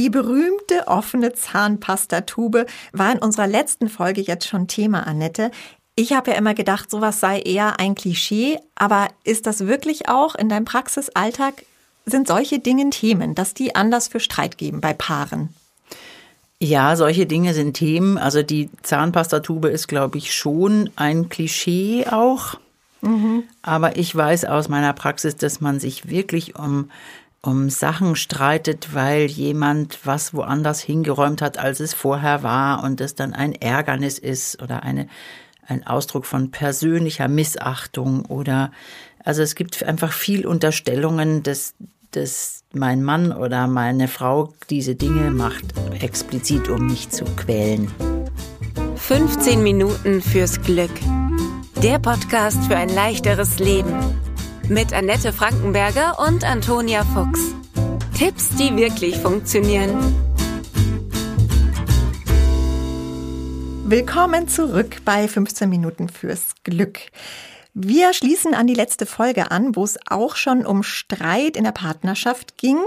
Die berühmte offene Zahnpastatube war in unserer letzten Folge jetzt schon Thema, Annette. Ich habe ja immer gedacht, sowas sei eher ein Klischee, aber ist das wirklich auch in deinem Praxisalltag? Sind solche Dinge Themen, dass die Anlass für Streit geben bei Paaren? Ja, solche Dinge sind Themen. Also die Zahnpastatube ist, glaube ich, schon ein Klischee auch. Mhm. Aber ich weiß aus meiner Praxis, dass man sich wirklich um um Sachen streitet, weil jemand was woanders hingeräumt hat, als es vorher war und das dann ein Ärgernis ist oder eine, ein Ausdruck von persönlicher Missachtung oder also es gibt einfach viel Unterstellungen, dass, dass mein Mann oder meine Frau diese Dinge macht, explizit um mich zu quälen. 15 Minuten fürs Glück. Der Podcast für ein leichteres Leben mit Annette Frankenberger und Antonia Fuchs. Tipps, die wirklich funktionieren. Willkommen zurück bei 15 Minuten fürs Glück. Wir schließen an die letzte Folge an, wo es auch schon um Streit in der Partnerschaft ging.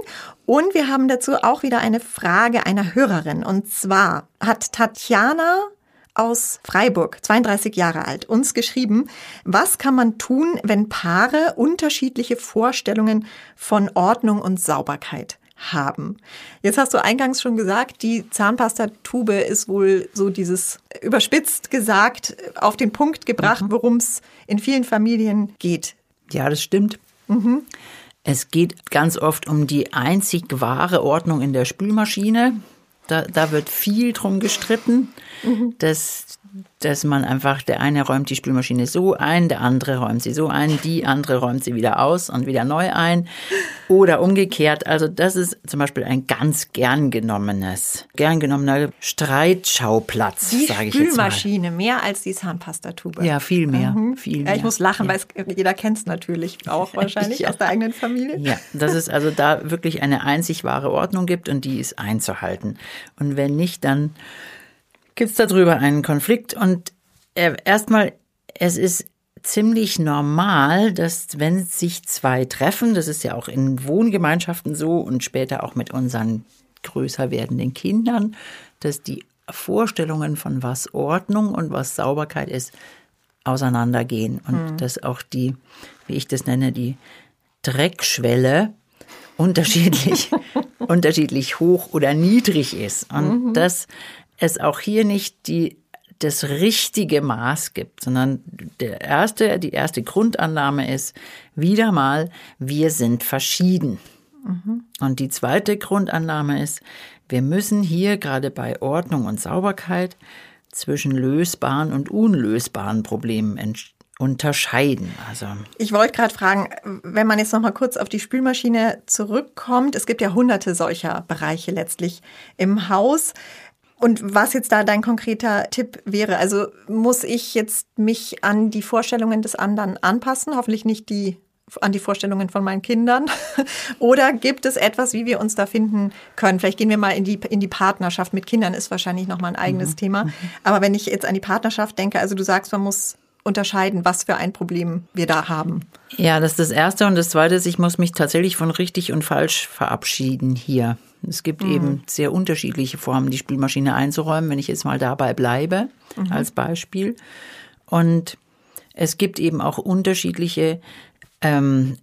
Und wir haben dazu auch wieder eine Frage einer Hörerin. Und zwar hat Tatjana aus Freiburg, 32 Jahre alt, uns geschrieben, was kann man tun, wenn Paare unterschiedliche Vorstellungen von Ordnung und Sauberkeit haben. Jetzt hast du eingangs schon gesagt, die Zahnpastatube ist wohl so dieses überspitzt gesagt auf den Punkt gebracht, mhm. worum es in vielen Familien geht. Ja, das stimmt. Mhm. Es geht ganz oft um die einzig wahre Ordnung in der Spülmaschine. Da, da wird viel drum gestritten, mhm. dass dass man einfach, der eine räumt die Spülmaschine so ein, der andere räumt sie so ein, die andere räumt sie wieder aus und wieder neu ein oder umgekehrt. Also das ist zum Beispiel ein ganz gern genommenes, gern genommener Streitschauplatz, sage ich jetzt mal. Spülmaschine, mehr als die Zahnpastatube. Ja, viel mehr, mhm. viel mehr. Ich muss lachen, ja. weil jeder kennt es natürlich auch wahrscheinlich ja. aus der eigenen Familie. Ja, dass es also da wirklich eine einzig wahre Ordnung gibt und die ist einzuhalten. Und wenn nicht, dann gibt es darüber einen Konflikt. Und äh, erstmal, es ist ziemlich normal, dass wenn sich zwei treffen, das ist ja auch in Wohngemeinschaften so und später auch mit unseren größer werdenden Kindern, dass die Vorstellungen von was Ordnung und was Sauberkeit ist, auseinandergehen und mhm. dass auch die, wie ich das nenne, die Dreckschwelle unterschiedlich, unterschiedlich hoch oder niedrig ist. Und mhm. das es auch hier nicht die das richtige Maß gibt, sondern der erste, die erste Grundannahme ist wieder mal, wir sind verschieden. Mhm. Und die zweite Grundannahme ist, wir müssen hier gerade bei Ordnung und Sauberkeit zwischen lösbaren und unlösbaren Problemen unterscheiden. Also ich wollte gerade fragen, wenn man jetzt noch mal kurz auf die Spülmaschine zurückkommt, es gibt ja hunderte solcher Bereiche letztlich im Haus. Und was jetzt da dein konkreter Tipp wäre? Also muss ich jetzt mich an die Vorstellungen des anderen anpassen? Hoffentlich nicht die an die Vorstellungen von meinen Kindern? Oder gibt es etwas, wie wir uns da finden können? Vielleicht gehen wir mal in die, in die Partnerschaft. Mit Kindern ist wahrscheinlich nochmal ein eigenes mhm. Thema. Mhm. Aber wenn ich jetzt an die Partnerschaft denke, also du sagst, man muss unterscheiden, was für ein Problem wir da haben. Ja, das ist das Erste. Und das Zweite ist, ich muss mich tatsächlich von richtig und falsch verabschieden hier. Es gibt mhm. eben sehr unterschiedliche Formen, die Spülmaschine einzuräumen, wenn ich jetzt mal dabei bleibe, mhm. als Beispiel. Und es gibt eben auch unterschiedliche ähm,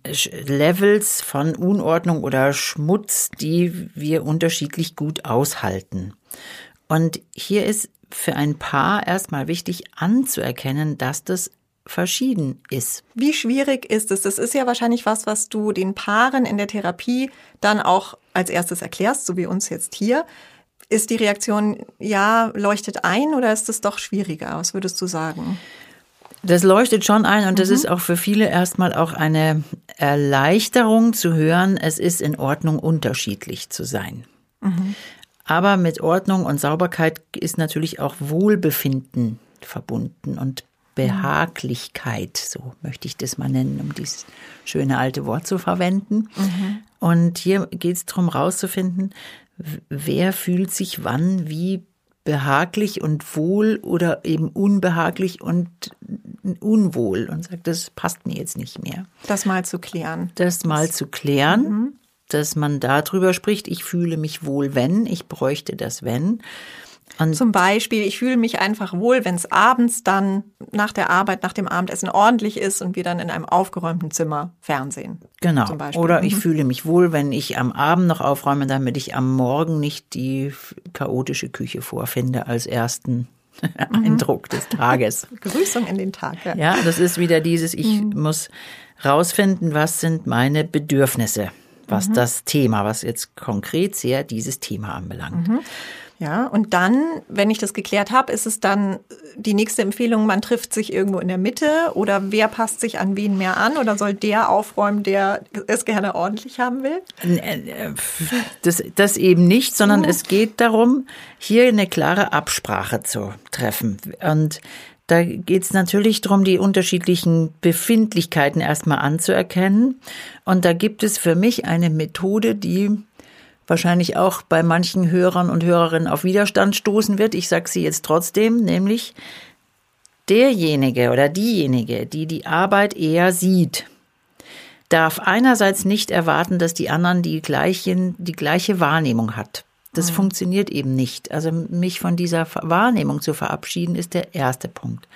Levels von Unordnung oder Schmutz, die wir unterschiedlich gut aushalten. Und hier ist für ein Paar erstmal wichtig anzuerkennen, dass das verschieden ist. Wie schwierig ist es? Das ist ja wahrscheinlich was, was du den Paaren in der Therapie dann auch als erstes erklärst, so wie uns jetzt hier. Ist die Reaktion, ja, leuchtet ein oder ist es doch schwieriger? Was würdest du sagen? Das leuchtet schon ein und das mhm. ist auch für viele erstmal auch eine Erleichterung zu hören, es ist in Ordnung, unterschiedlich zu sein. Mhm. Aber mit Ordnung und Sauberkeit ist natürlich auch Wohlbefinden verbunden und Behaglichkeit, so möchte ich das mal nennen, um dieses schöne alte Wort zu verwenden. Mhm. Und hier geht es darum, rauszufinden, wer fühlt sich wann wie behaglich und wohl oder eben unbehaglich und unwohl und sagt, das passt mir jetzt nicht mehr. Das mal zu klären. Das mal zu klären. Mhm. Dass man darüber spricht, ich fühle mich wohl, wenn, ich bräuchte das, wenn. Und Zum Beispiel, ich fühle mich einfach wohl, wenn es abends dann nach der Arbeit, nach dem Abendessen ordentlich ist und wir dann in einem aufgeräumten Zimmer Fernsehen. Genau. Oder ich mhm. fühle mich wohl, wenn ich am Abend noch aufräume, damit ich am Morgen nicht die chaotische Küche vorfinde als ersten mhm. Eindruck des Tages. Grüßung in den Tag. Ja. ja, das ist wieder dieses, ich mhm. muss rausfinden, was sind meine Bedürfnisse, was mhm. das Thema, was jetzt konkret sehr dieses Thema anbelangt. Mhm. Ja, und dann, wenn ich das geklärt habe, ist es dann die nächste Empfehlung, man trifft sich irgendwo in der Mitte oder wer passt sich an wen mehr an oder soll der aufräumen, der es gerne ordentlich haben will? Äh, das, das eben nicht, sondern es geht darum, hier eine klare Absprache zu treffen. Und da geht es natürlich darum, die unterschiedlichen Befindlichkeiten erstmal anzuerkennen. Und da gibt es für mich eine Methode, die wahrscheinlich auch bei manchen Hörern und Hörerinnen auf Widerstand stoßen wird. Ich sage sie jetzt trotzdem, nämlich derjenige oder diejenige, die die Arbeit eher sieht, darf einerseits nicht erwarten, dass die anderen die, gleichen, die gleiche Wahrnehmung hat. Das mhm. funktioniert eben nicht. Also mich von dieser Wahrnehmung zu verabschieden, ist der erste Punkt.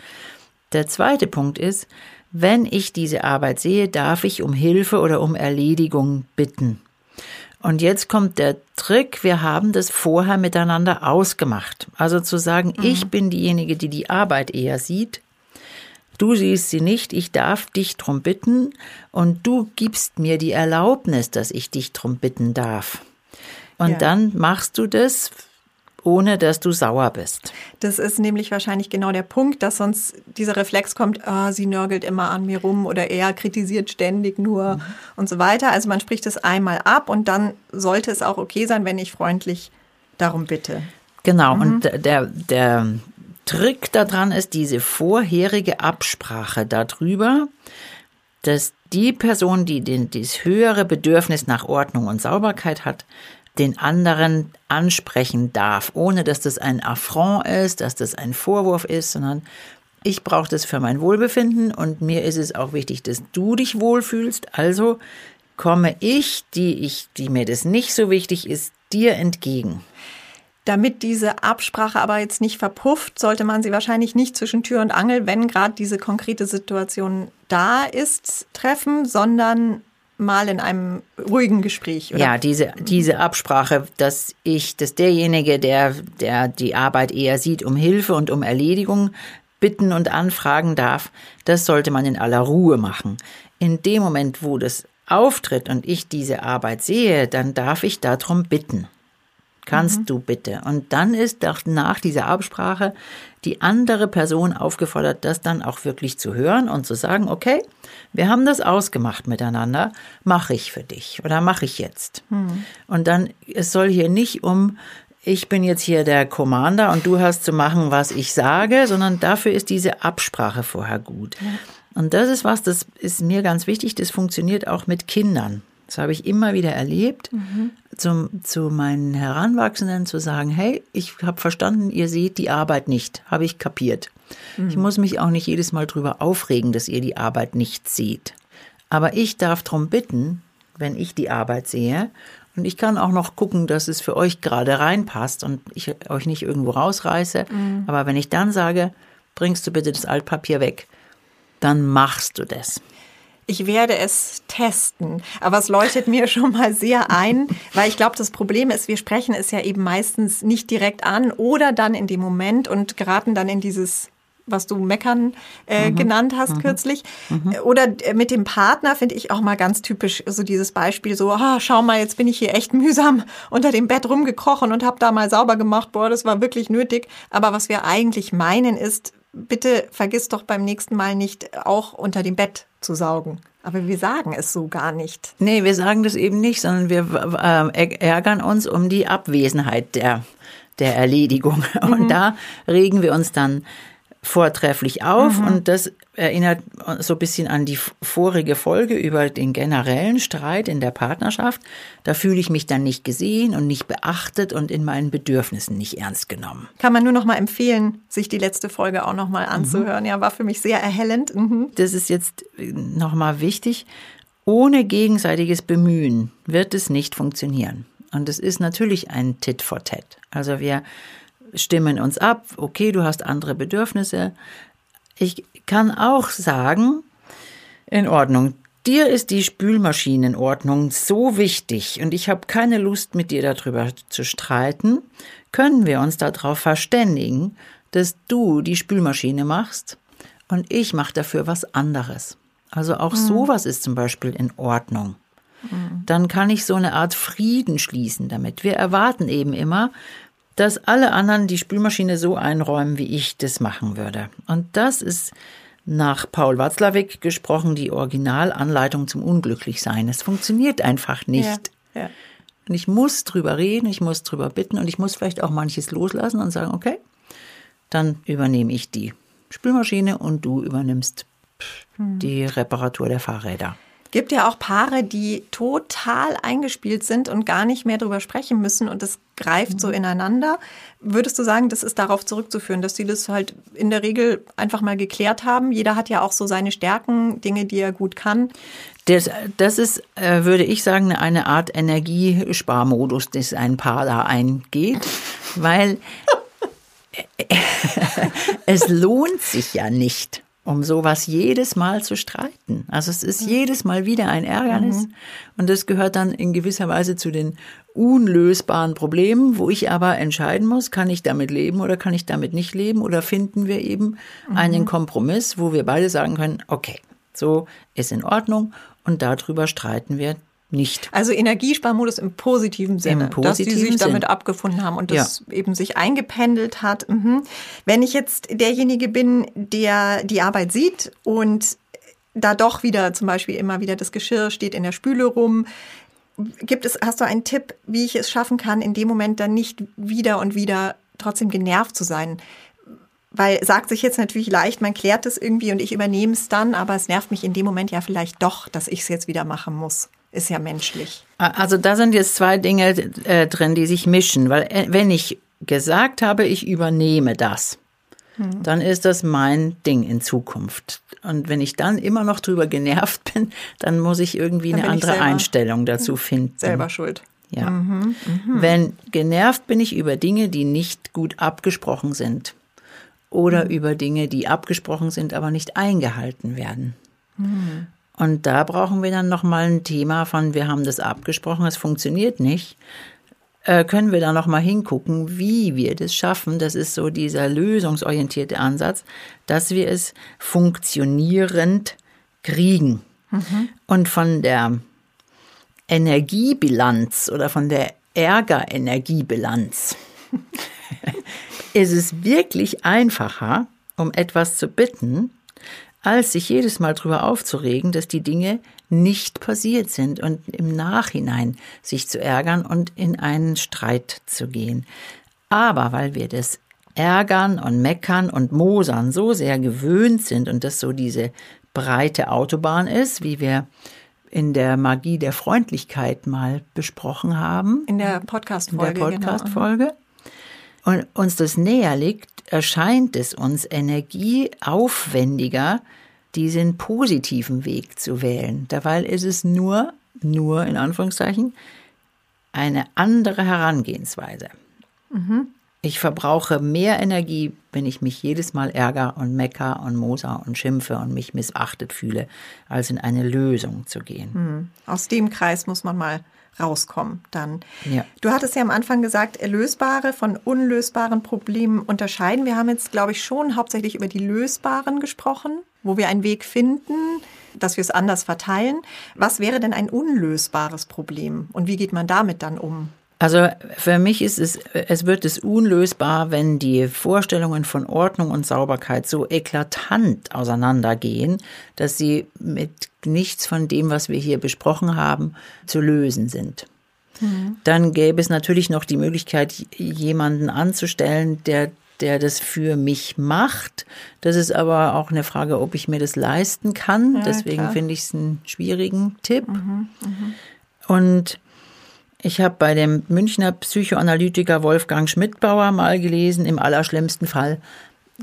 Der zweite Punkt ist, wenn ich diese Arbeit sehe, darf ich um Hilfe oder um Erledigung bitten. Und jetzt kommt der Trick, wir haben das vorher miteinander ausgemacht. Also zu sagen, mhm. ich bin diejenige, die die Arbeit eher sieht, du siehst sie nicht, ich darf dich drum bitten und du gibst mir die Erlaubnis, dass ich dich drum bitten darf. Und ja. dann machst du das ohne dass du sauer bist. Das ist nämlich wahrscheinlich genau der Punkt, dass sonst dieser Reflex kommt, oh, sie nörgelt immer an mir rum oder er kritisiert ständig nur mhm. und so weiter. Also man spricht es einmal ab und dann sollte es auch okay sein, wenn ich freundlich darum bitte. Genau, mhm. und der, der Trick daran ist diese vorherige Absprache darüber, dass die Person, die den, dieses höhere Bedürfnis nach Ordnung und Sauberkeit hat, den anderen ansprechen darf, ohne dass das ein Affront ist, dass das ein Vorwurf ist, sondern ich brauche das für mein Wohlbefinden und mir ist es auch wichtig, dass du dich wohlfühlst. Also komme ich, die ich, die mir das nicht so wichtig ist, dir entgegen. Damit diese Absprache aber jetzt nicht verpufft, sollte man sie wahrscheinlich nicht zwischen Tür und Angel, wenn gerade diese konkrete Situation da ist, treffen, sondern mal in einem ruhigen Gespräch. Oder? Ja, diese, diese Absprache, dass ich, dass derjenige, der, der die Arbeit eher sieht, um Hilfe und um Erledigung bitten und anfragen darf, das sollte man in aller Ruhe machen. In dem Moment, wo das auftritt und ich diese Arbeit sehe, dann darf ich darum bitten. Kannst mhm. du bitte? Und dann ist nach dieser Absprache die andere Person aufgefordert, das dann auch wirklich zu hören und zu sagen, okay, wir haben das ausgemacht miteinander, mache ich für dich oder mache ich jetzt. Mhm. Und dann, es soll hier nicht um, ich bin jetzt hier der Commander und du hast zu machen, was ich sage, sondern dafür ist diese Absprache vorher gut. Ja. Und das ist was, das ist mir ganz wichtig, das funktioniert auch mit Kindern. Das habe ich immer wieder erlebt, mhm. zum, zu meinen Heranwachsenden zu sagen, hey, ich habe verstanden, ihr seht die Arbeit nicht, habe ich kapiert. Mhm. Ich muss mich auch nicht jedes Mal drüber aufregen, dass ihr die Arbeit nicht seht. Aber ich darf darum bitten, wenn ich die Arbeit sehe, und ich kann auch noch gucken, dass es für euch gerade reinpasst und ich euch nicht irgendwo rausreiße. Mhm. Aber wenn ich dann sage, bringst du bitte das Altpapier weg, dann machst du das. Ich werde es testen. Aber es leuchtet mir schon mal sehr ein, weil ich glaube, das Problem ist, wir sprechen es ja eben meistens nicht direkt an oder dann in dem Moment und geraten dann in dieses was du meckern äh, mhm. genannt hast mhm. kürzlich. Mhm. Oder äh, mit dem Partner finde ich auch mal ganz typisch so dieses Beispiel so, ah, schau mal, jetzt bin ich hier echt mühsam unter dem Bett rumgekrochen und habe da mal sauber gemacht. Boah, das war wirklich nötig. Aber was wir eigentlich meinen ist, bitte vergiss doch beim nächsten Mal nicht auch unter dem Bett zu saugen. Aber wir sagen es so gar nicht. Nee, wir sagen das eben nicht, sondern wir äh, ärgern uns um die Abwesenheit der, der Erledigung. Und mhm. da regen wir uns dann vortrefflich auf mhm. und das erinnert so ein bisschen an die vorige Folge über den generellen Streit in der Partnerschaft. Da fühle ich mich dann nicht gesehen und nicht beachtet und in meinen Bedürfnissen nicht ernst genommen. Kann man nur noch mal empfehlen, sich die letzte Folge auch noch mal anzuhören. Mhm. Ja, war für mich sehr erhellend. Mhm. Das ist jetzt noch mal wichtig ohne gegenseitiges Bemühen wird es nicht funktionieren. Und es ist natürlich ein Tit for Tat. Also wir stimmen uns ab, okay, du hast andere Bedürfnisse. Ich kann auch sagen, in Ordnung, dir ist die Spülmaschinenordnung so wichtig und ich habe keine Lust mit dir darüber zu streiten, können wir uns darauf verständigen, dass du die Spülmaschine machst und ich mache dafür was anderes. Also auch mhm. sowas ist zum Beispiel in Ordnung. Mhm. Dann kann ich so eine Art Frieden schließen damit. Wir erwarten eben immer, dass alle anderen die Spülmaschine so einräumen, wie ich das machen würde. Und das ist nach Paul Watzlawick gesprochen die Originalanleitung zum Unglücklichsein. Es funktioniert einfach nicht. Ja, ja. Und ich muss drüber reden, ich muss drüber bitten und ich muss vielleicht auch manches loslassen und sagen, okay, dann übernehme ich die Spülmaschine und du übernimmst hm. die Reparatur der Fahrräder gibt ja auch Paare, die total eingespielt sind und gar nicht mehr drüber sprechen müssen und das greift so mhm. ineinander. Würdest du sagen, das ist darauf zurückzuführen, dass sie das halt in der Regel einfach mal geklärt haben? Jeder hat ja auch so seine Stärken, Dinge, die er gut kann. Das, das ist, äh, würde ich sagen, eine Art Energiesparmodus, das ein Paar da eingeht, weil es lohnt sich ja nicht um sowas jedes Mal zu streiten. Also es ist jedes Mal wieder ein Ärgernis mhm. und das gehört dann in gewisser Weise zu den unlösbaren Problemen, wo ich aber entscheiden muss, kann ich damit leben oder kann ich damit nicht leben oder finden wir eben mhm. einen Kompromiss, wo wir beide sagen können, okay, so ist in Ordnung und darüber streiten wir nicht. Also Energiesparmodus im positiven Sinne, Im positiven dass die sich Sinn. damit abgefunden haben und das ja. eben sich eingependelt hat. Mhm. Wenn ich jetzt derjenige bin, der die Arbeit sieht und da doch wieder zum Beispiel immer wieder das Geschirr steht in der Spüle rum, gibt es, hast du einen Tipp, wie ich es schaffen kann, in dem Moment dann nicht wieder und wieder trotzdem genervt zu sein? Weil sagt sich jetzt natürlich leicht, man klärt es irgendwie und ich übernehme es dann, aber es nervt mich in dem Moment ja vielleicht doch, dass ich es jetzt wieder machen muss ist ja menschlich. Also da sind jetzt zwei Dinge äh, drin, die sich mischen, weil äh, wenn ich gesagt habe, ich übernehme das, hm. dann ist das mein Ding in Zukunft. Und wenn ich dann immer noch drüber genervt bin, dann muss ich irgendwie dann eine andere selber, Einstellung dazu finden. Selber schuld. Ja. Mhm, mh. Wenn genervt bin ich über Dinge, die nicht gut abgesprochen sind. Oder mhm. über Dinge, die abgesprochen sind, aber nicht eingehalten werden. Mhm. Und da brauchen wir dann nochmal ein Thema von, wir haben das abgesprochen, es funktioniert nicht. Äh, können wir da nochmal hingucken, wie wir das schaffen? Das ist so dieser lösungsorientierte Ansatz, dass wir es funktionierend kriegen. Mhm. Und von der Energiebilanz oder von der Ärgerenergiebilanz ist es wirklich einfacher, um etwas zu bitten, als sich jedes Mal darüber aufzuregen, dass die Dinge nicht passiert sind und im Nachhinein sich zu ärgern und in einen Streit zu gehen. Aber weil wir das Ärgern und Meckern und Mosern so sehr gewöhnt sind und das so diese breite Autobahn ist, wie wir in der Magie der Freundlichkeit mal besprochen haben. In der Podcast-Folge. In der Podcast-Folge. Genau. Und uns das näher liegt, erscheint es uns energieaufwendiger, diesen positiven Weg zu wählen. Dabei ist es nur, nur in Anführungszeichen, eine andere Herangehensweise. Mhm. Ich verbrauche mehr Energie, wenn ich mich jedes Mal ärgere und mecker und moser und schimpfe und mich missachtet fühle, als in eine Lösung zu gehen. Mhm. Aus dem Kreis muss man mal rauskommen dann. Ja. Du hattest ja am Anfang gesagt, erlösbare von unlösbaren Problemen unterscheiden. Wir haben jetzt, glaube ich, schon hauptsächlich über die lösbaren gesprochen, wo wir einen Weg finden, dass wir es anders verteilen. Was wäre denn ein unlösbares Problem und wie geht man damit dann um? Also für mich ist es, es wird es unlösbar, wenn die Vorstellungen von Ordnung und Sauberkeit so eklatant auseinandergehen, dass sie mit nichts von dem, was wir hier besprochen haben, zu lösen sind. Mhm. Dann gäbe es natürlich noch die Möglichkeit, jemanden anzustellen, der der das für mich macht. Das ist aber auch eine Frage, ob ich mir das leisten kann. Ja, Deswegen finde ich es einen schwierigen Tipp. Mhm, mh. Und ich habe bei dem Münchner Psychoanalytiker Wolfgang Schmidtbauer mal gelesen, im allerschlimmsten Fall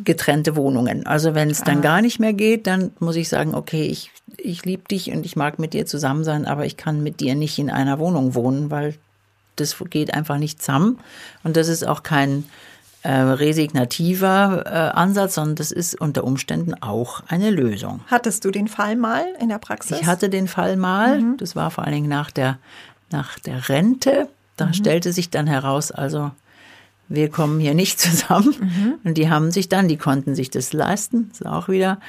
getrennte Wohnungen. Also wenn es dann Ah. gar nicht mehr geht, dann muss ich sagen, okay, ich, ich liebe dich und ich mag mit dir zusammen sein, aber ich kann mit dir nicht in einer Wohnung wohnen, weil das geht einfach nicht zusammen. Und das ist auch kein äh, resignativer äh, Ansatz, sondern das ist unter Umständen auch eine Lösung. Hattest du den Fall mal in der Praxis? Ich hatte den Fall mal, Mhm. das war vor allen Dingen nach der, nach der Rente. Da Mhm. stellte sich dann heraus, also wir kommen hier nicht zusammen. Mhm. Und die haben sich dann, die konnten sich das leisten, das ist auch wieder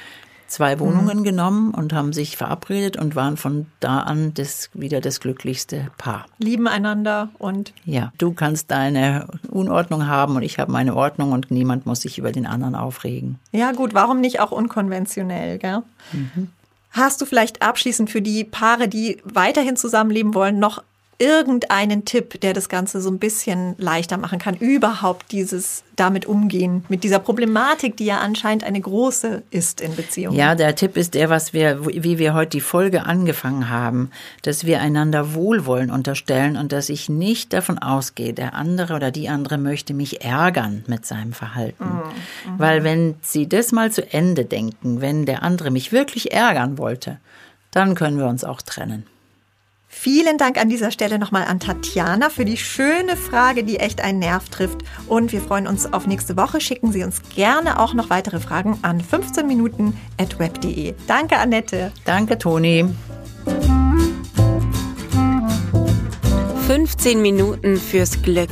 zwei Wohnungen Mhm. genommen und haben sich verabredet und waren von da an das, wieder das glücklichste Paar. lieben einander und Ja, du kannst deine Unordnung haben und ich habe meine Ordnung und niemand muss sich über den anderen aufregen. ja gut, warum nicht auch unkonventionell, gell? Mhm. Hast du vielleicht abschließend für die Paare, die weiterhin zusammenleben wollen, noch irgendeinen Tipp, der das Ganze so ein bisschen leichter machen kann, überhaupt dieses damit umgehen, mit dieser Problematik, die ja anscheinend eine große ist in Beziehungen? Ja, der Tipp ist der, was wir, wie wir heute die Folge angefangen haben, dass wir einander Wohlwollen unterstellen und dass ich nicht davon ausgehe, der andere oder die andere möchte mich ärgern mit seinem Verhalten. Weil wenn sie das mal zu Ende denken, wenn der andere mich wirklich ärgern wollte, dann können wir uns auch trennen. Vielen Dank an dieser Stelle nochmal an Tatjana für die schöne Frage, die echt einen Nerv trifft. Und wir freuen uns auf nächste Woche. Schicken Sie uns gerne auch noch weitere Fragen an 15 Minuten at web.de. Danke, Annette. Danke, Toni. 15 Minuten fürs Glück.